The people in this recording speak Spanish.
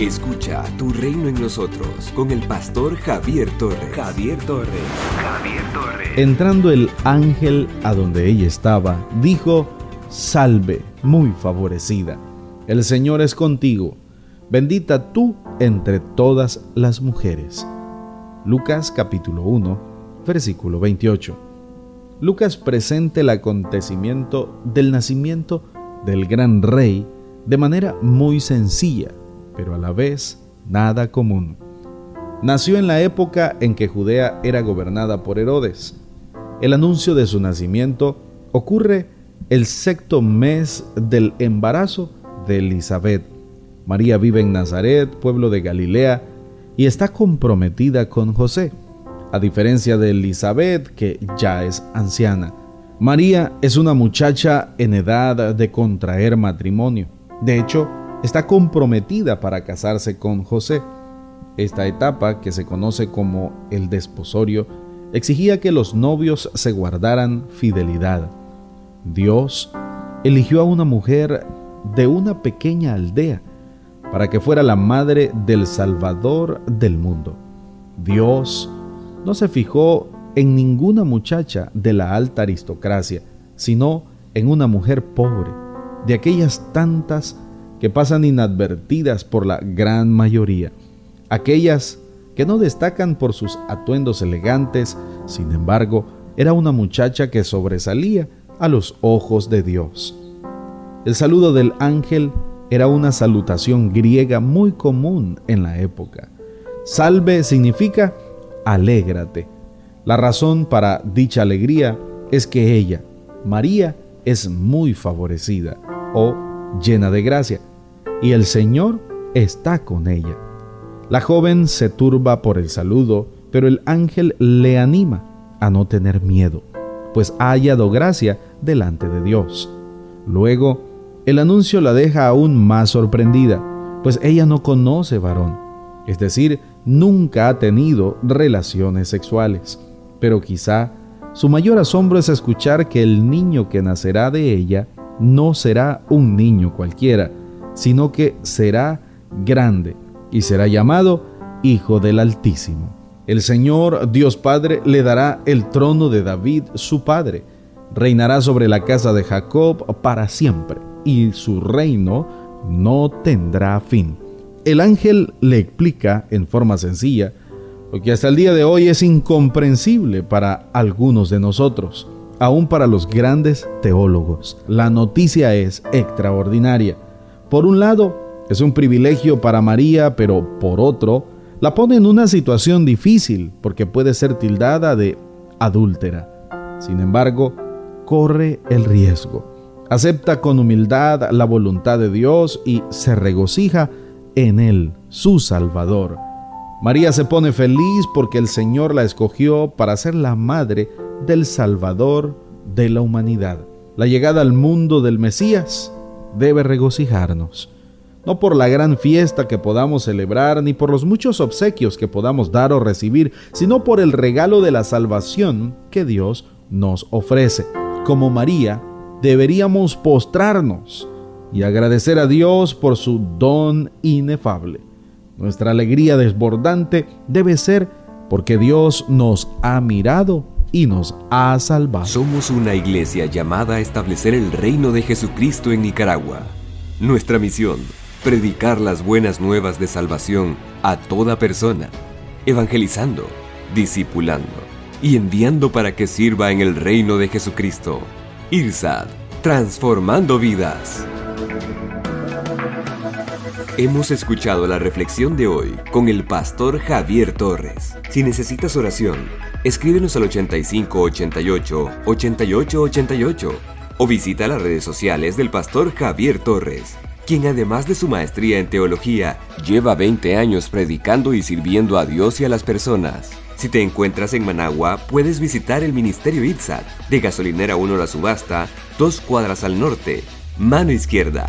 Escucha Tu Reino en Nosotros con el pastor Javier Torres. Javier Torres. Javier Torres. Entrando el ángel a donde ella estaba, dijo, Salve, muy favorecida. El Señor es contigo. Bendita tú entre todas las mujeres. Lucas capítulo 1, versículo 28. Lucas presenta el acontecimiento del nacimiento del gran rey de manera muy sencilla, pero a la vez nada común. Nació en la época en que Judea era gobernada por Herodes. El anuncio de su nacimiento ocurre el sexto mes del embarazo de Elizabeth. María vive en Nazaret, pueblo de Galilea, y está comprometida con José, a diferencia de Elizabeth, que ya es anciana. María es una muchacha en edad de contraer matrimonio. De hecho, está comprometida para casarse con José. Esta etapa, que se conoce como el desposorio, exigía que los novios se guardaran fidelidad. Dios eligió a una mujer de una pequeña aldea para que fuera la madre del Salvador del mundo. Dios no se fijó en ninguna muchacha de la alta aristocracia, sino en una mujer pobre, de aquellas tantas que pasan inadvertidas por la gran mayoría, aquellas que no destacan por sus atuendos elegantes, sin embargo, era una muchacha que sobresalía a los ojos de Dios. El saludo del ángel era una salutación griega muy común en la época. Salve significa alégrate. La razón para dicha alegría es que ella, María, es muy favorecida o llena de gracia, y el Señor está con ella. La joven se turba por el saludo, pero el ángel le anima a no tener miedo, pues ha hallado gracia delante de Dios. Luego, el anuncio la deja aún más sorprendida, pues ella no conoce varón, es decir, nunca ha tenido relaciones sexuales, pero quizá su mayor asombro es escuchar que el niño que nacerá de ella no será un niño cualquiera, sino que será grande y será llamado Hijo del Altísimo. El Señor Dios Padre le dará el trono de David, su padre. Reinará sobre la casa de Jacob para siempre, y su reino no tendrá fin. El ángel le explica en forma sencilla lo que hasta el día de hoy es incomprensible para algunos de nosotros, aún para los grandes teólogos. La noticia es extraordinaria. Por un lado, es un privilegio para María, pero por otro, la pone en una situación difícil porque puede ser tildada de adúltera. Sin embargo, corre el riesgo. Acepta con humildad la voluntad de Dios y se regocija en Él, su Salvador. María se pone feliz porque el Señor la escogió para ser la madre del Salvador de la humanidad. La llegada al mundo del Mesías debe regocijarnos, no por la gran fiesta que podamos celebrar, ni por los muchos obsequios que podamos dar o recibir, sino por el regalo de la salvación que Dios nos ofrece. Como María, deberíamos postrarnos y agradecer a Dios por su don inefable. Nuestra alegría desbordante debe ser porque Dios nos ha mirado y nos ha salvado. Somos una iglesia llamada a establecer el reino de Jesucristo en Nicaragua. Nuestra misión, predicar las buenas nuevas de salvación a toda persona, evangelizando, discipulando y enviando para que sirva en el reino de Jesucristo. IRSAD, transformando vidas. Hemos escuchado la reflexión de hoy con el pastor Javier Torres. Si necesitas oración, escríbenos al 8588 8888 o visita las redes sociales del pastor Javier Torres, quien además de su maestría en teología, lleva 20 años predicando y sirviendo a Dios y a las personas. Si te encuentras en Managua, puedes visitar el Ministerio ITSAT de Gasolinera 1 La Subasta, dos cuadras al norte, mano izquierda